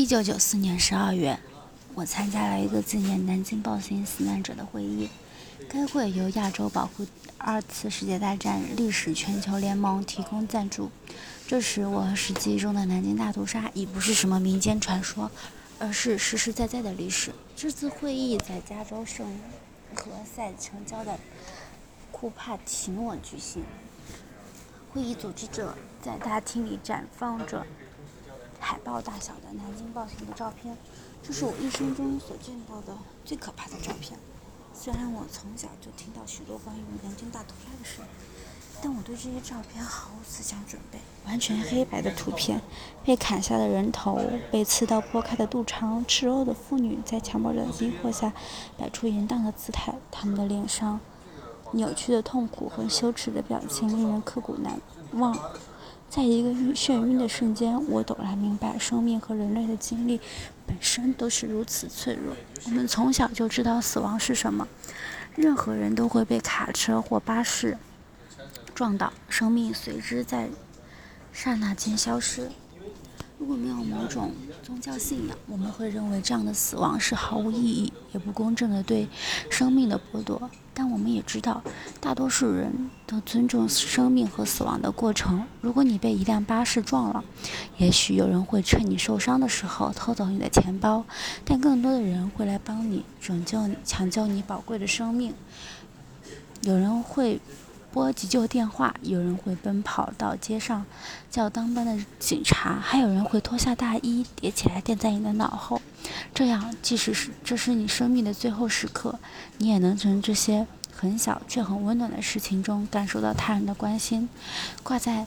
一九九四年十二月，我参加了一个纪念南京暴行死难者的会议。该会由亚洲保护二次世界大战历史全球联盟提供赞助。这时，我和史记中的南京大屠杀已不是什么民间传说，而是实实在在的历史。这次会议在加州圣何塞城郊的库帕提诺举行。会议组织者在大厅里展放着。海报大小的南京暴行的照片，这是我一生中所见到的最可怕的照片。虽然我从小就听到许多关于南京大屠杀的事，但我对这些照片毫无思想准备。完全黑白的图片，被砍下的人头，被刺刀剥开的肚肠，赤裸的妇女在强暴者的逼迫下摆出淫荡的姿态，他们的脸上扭曲的痛苦和羞耻的表情令人刻骨难忘。在一个晕眩晕的瞬间，我陡然明白，生命和人类的经历本身都是如此脆弱。我们从小就知道死亡是什么，任何人都会被卡车或巴士撞倒，生命随之在刹那间消失。如果没有某种宗教信仰，我们会认为这样的死亡是毫无意义也不公正的对生命的剥夺。但我们也知道，大多数人都尊重生命和死亡的过程。如果你被一辆巴士撞了，也许有人会趁你受伤的时候偷走你的钱包，但更多的人会来帮你拯救你、抢救你宝贵的生命。有人会拨急救电话，有人会奔跑到街上叫当班的警察，还有人会脱下大衣叠起来垫在你的脑后。这样，即使是这是你生命的最后时刻，你也能从这些很小却很温暖的事情中感受到他人的关心。挂在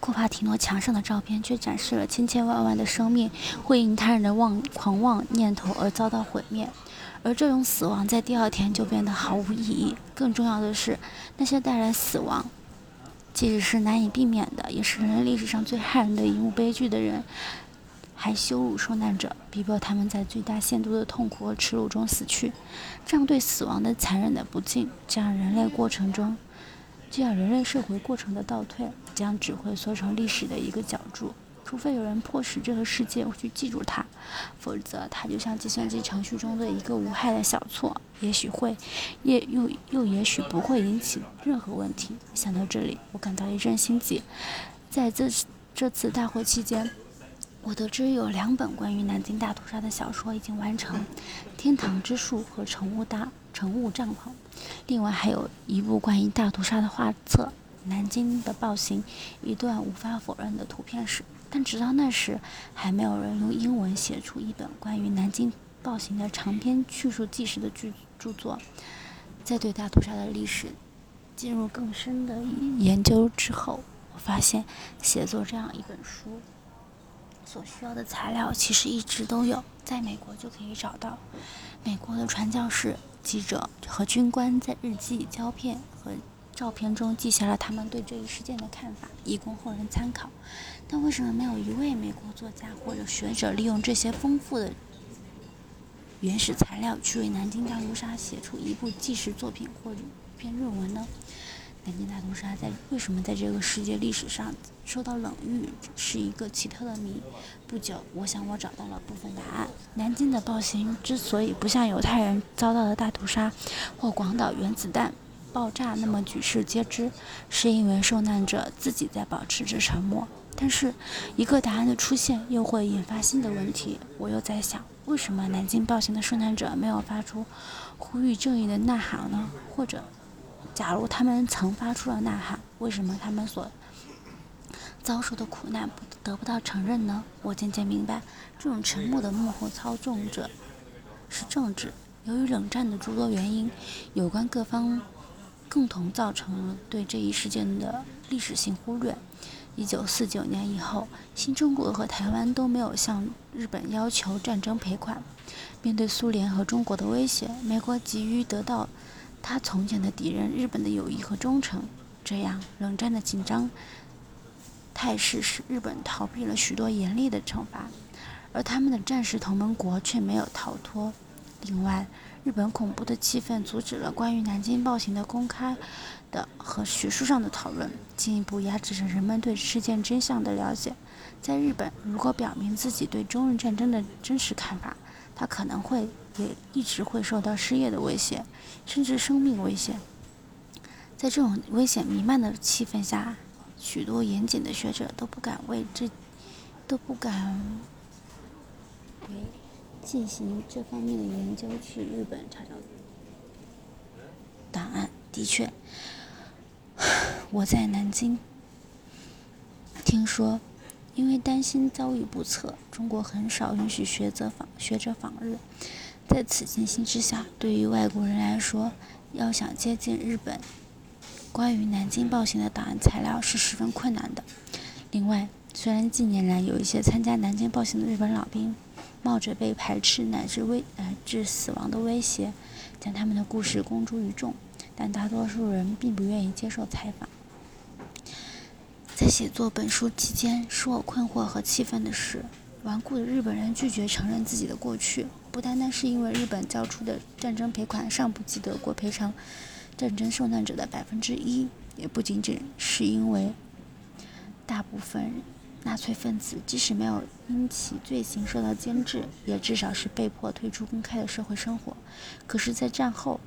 库帕提诺墙上的照片却展示了千千万万的生命会因他人的妄狂妄念头而遭到毁灭，而这种死亡在第二天就变得毫无意义。更重要的是，那些带来死亡，即使是难以避免的，也是人类历史上最骇人的一幕悲剧的人。还羞辱受难者，逼迫他们在最大限度的痛苦和耻辱中死去，这样对死亡的残忍的不敬，这样人类过程中，这样人类社会过程的倒退，将只会缩成历史的一个角柱。除非有人迫使这个世界去记住它，否则它就像计算机程序中的一个无害的小错，也许会，也又又也许不会引起任何问题。想到这里，我感到一阵心悸。在这这次大会期间。我得知有两本关于南京大屠杀的小说已经完成，《天堂之树》和《乘雾大乘雾帐篷》，另外还有一部关于大屠杀的画册《南京的暴行：一段无法否认的图片史》。但直到那时，还没有人用英文写出一本关于南京暴行的长篇叙述纪实的著著作。在对大屠杀的历史进入更深的研究之后，我发现写作这样一本书。所需要的材料其实一直都有，在美国就可以找到。美国的传教士、记者和军官在日记、胶片照片中记下了他们对这一事件的看法，以供后人参考。但为什么没有一位美国作家或者学者利用这些丰富的原始材料，去为南京大屠杀写出一部纪实作品或者一篇论文呢？南京大屠杀在为什么在这个世界历史上受到冷遇，是一个奇特的谜。不久，我想我找到了部分答案。南京的暴行之所以不像犹太人遭到的大屠杀或广岛原子弹爆炸那么举世皆知，是因为受难者自己在保持着沉默。但是，一个答案的出现又会引发新的问题。我又在想，为什么南京暴行的受难者没有发出呼吁正义的呐喊呢？或者？假如他们曾发出了呐喊，为什么他们所遭受的苦难不得不到承认呢？我渐渐明白，这种沉默的幕后操纵者是政治。由于冷战的诸多原因，有关各方共同造成了对这一事件的历史性忽略。一九四九年以后，新中国和台湾都没有向日本要求战争赔款。面对苏联和中国的威胁，美国急于得到。他从前的敌人日本的友谊和忠诚，这样冷战的紧张态势使日本逃避了许多严厉的惩罚，而他们的战时同盟国却没有逃脱另外，日本恐怖的气氛阻止了关于南京暴行的公开的和学术上的讨论，进一步压制着人们对事件真相的了解。在日本，如果表明自己对中日战争的真实看法，他可能会也一直会受到失业的威胁，甚至生命危险。在这种危险弥漫的气氛下，许多严谨的学者都不敢为这都不敢为进行这方面的研究去日本查找档案。的确，我在南京听说，因为担心遭遇不测，中国很少允许学者访学者访日。在此情形之下，对于外国人来说，要想接近日本。关于南京暴行的档案材料是十分困难的。另外，虽然近年来有一些参加南京暴行的日本老兵，冒着被排斥乃至危乃至死亡的威胁，将他们的故事公诸于众，但大多数人并不愿意接受采访。在写作本书期间，使我困惑和气愤的是，顽固的日本人拒绝承认自己的过去，不单单是因为日本交出的战争赔款尚不及德国赔偿。战争受难者的百分之一，也不仅仅是因为大部分纳粹分子即使没有因其罪行受到监制，也至少是被迫退出公开的社会生活。可是，在战后，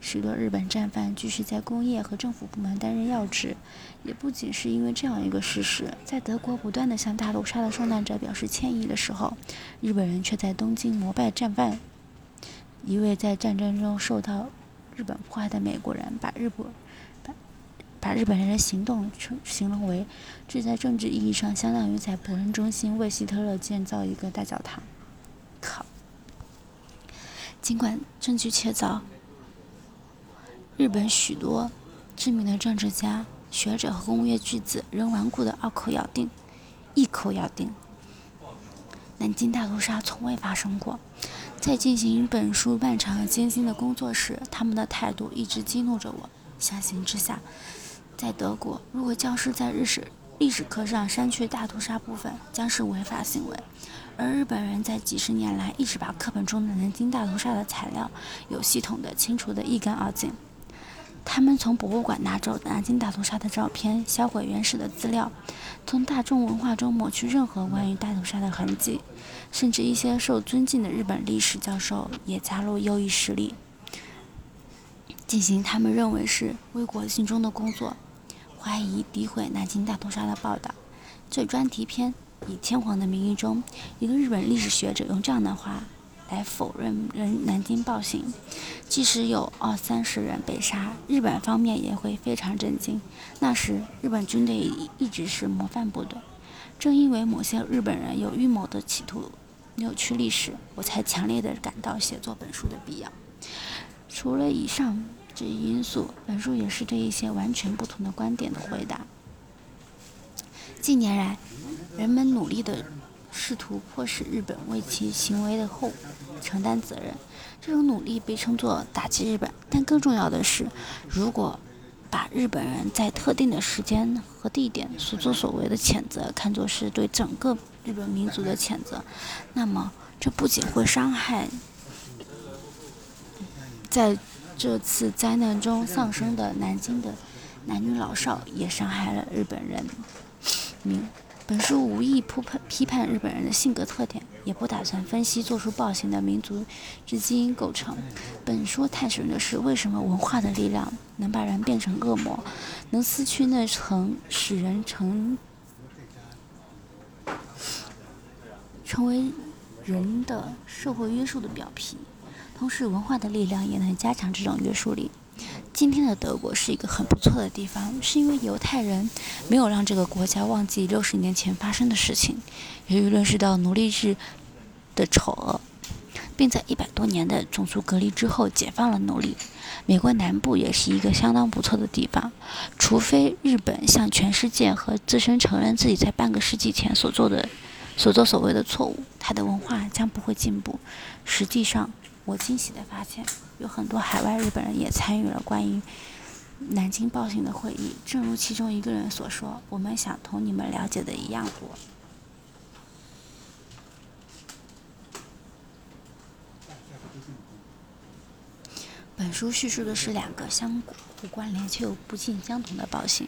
许多日本战犯继续在工业和政府部门担任要职，也不仅是因为这样一个事实。在德国不断地向大屠杀的受难者表示歉意的时候，日本人却在东京膜拜战犯。一位在战争中受到。日本迫害的美国人把日本把日本人的行动称形容为，这在政治意义上相当于在柏林中心为希特勒建造一个大教堂。靠！尽管证据确凿，日本许多知名的政治家、学者和工业巨子仍顽固的二口咬定，一口咬定，南京大屠杀从未发生过。在进行本书漫长而艰辛的工作时，他们的态度一直激怒着我。相形之下，在德国，如果教师在日史历史课上删去大屠杀部分，将是违法行为；而日本人在几十年来一直把课本中的南京大屠杀的材料有系统的清除得一干二净。他们从博物馆拿走南京大屠杀的照片，销毁原始的资料，从大众文化中抹去任何关于大屠杀的痕迹。甚至一些受尊敬的日本历史教授也加入优异势力，进行他们认为是为国尽忠的工作，怀疑诋毁南京大屠杀的报道。这专题片以《天皇的名义》中一个日本历史学者用这样的话来否认人南京暴行：即使有二三十人被杀，日本方面也会非常震惊。那时日本军队一直是模范部队。正因为某些日本人有预谋的企图扭曲历史，我才强烈的感到写作本书的必要。除了以上这一因素，本书也是对一些完全不同的观点的回答。近年来，人们努力的试图迫使日本为其行为的后果承担责任，这种努力被称作打击日本。但更重要的是，如果把日本人在特定的时间和地点所作所为的谴责看作是对整个日本民族的谴责，那么这不仅会伤害在这次灾难中丧生的南京的男女老少，也伤害了日本人民。本书无意批判批判日本人的性格特点，也不打算分析做出暴行的民族之基因构成。本书探寻的是为什么文化的力量能把人变成恶魔，能撕去那层使人成成为人的社会约束的表皮，同时文化的力量也能加强这种约束力。今天的德国是一个很不错的地方，是因为犹太人没有让这个国家忘记六十年前发生的事情，由于认识到奴隶制的丑恶，并在一百多年的种族隔离之后解放了奴隶。美国南部也是一个相当不错的地方，除非日本向全世界和自身承认自己在半个世纪前所做的所作所为的错误，它的文化将不会进步。实际上，我惊喜地发现，有很多海外日本人也参与了关于南京暴行的会议。正如其中一个人所说：“我们想同你们了解的一样多。”本书叙述的是两个相互关联却又不尽相同的暴行，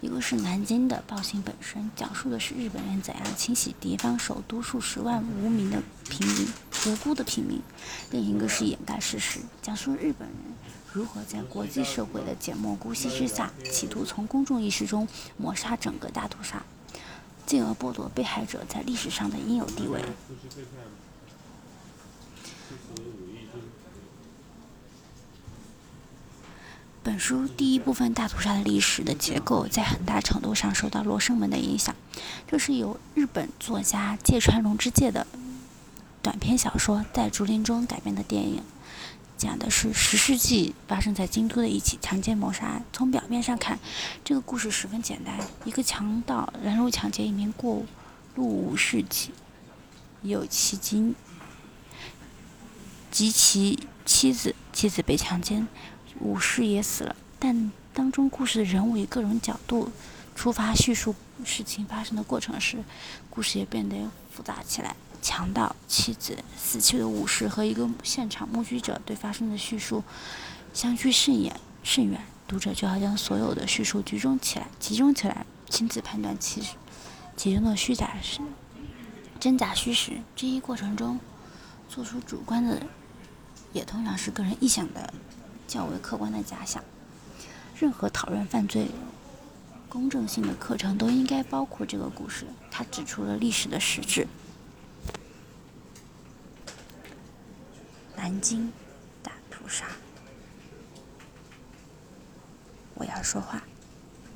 一个是南京的暴行本身，讲述的是日本人怎样清洗敌方首都数十万无名的平民、无辜的平民；另一个是掩盖事实，讲述日本人如何在国际社会的缄默姑息之下，企图从公众意识中抹杀整个大屠杀，进而剥夺被害者在历史上的应有地位。本书第一部分大屠杀的历史的结构，在很大程度上受到罗生门的影响。这是由日本作家芥川龙之介的短篇小说《在竹林中》改编的电影，讲的是十世纪发生在京都的一起强奸谋杀案。从表面上看，这个故事十分简单：一个强盗拦路抢劫一名过路武士妻，有其经及其妻子，妻子被强奸。武士也死了，但当中故事的人物以各种角度出发叙述事情发生的过程时，故事也变得复杂起来。强盗、妻子、死去的武士和一个现场目击者对发生的叙述相距甚远甚远，读者就要将所有的叙述集中起来，集中起来，亲自判断其其中的虚假是真假虚实。这一过程中，做出主观的，也通常是个人臆想的。较为客观的假想。任何讨论犯罪公正性的课程都应该包括这个故事。它指出了历史的实质。南京大屠杀。我要说话。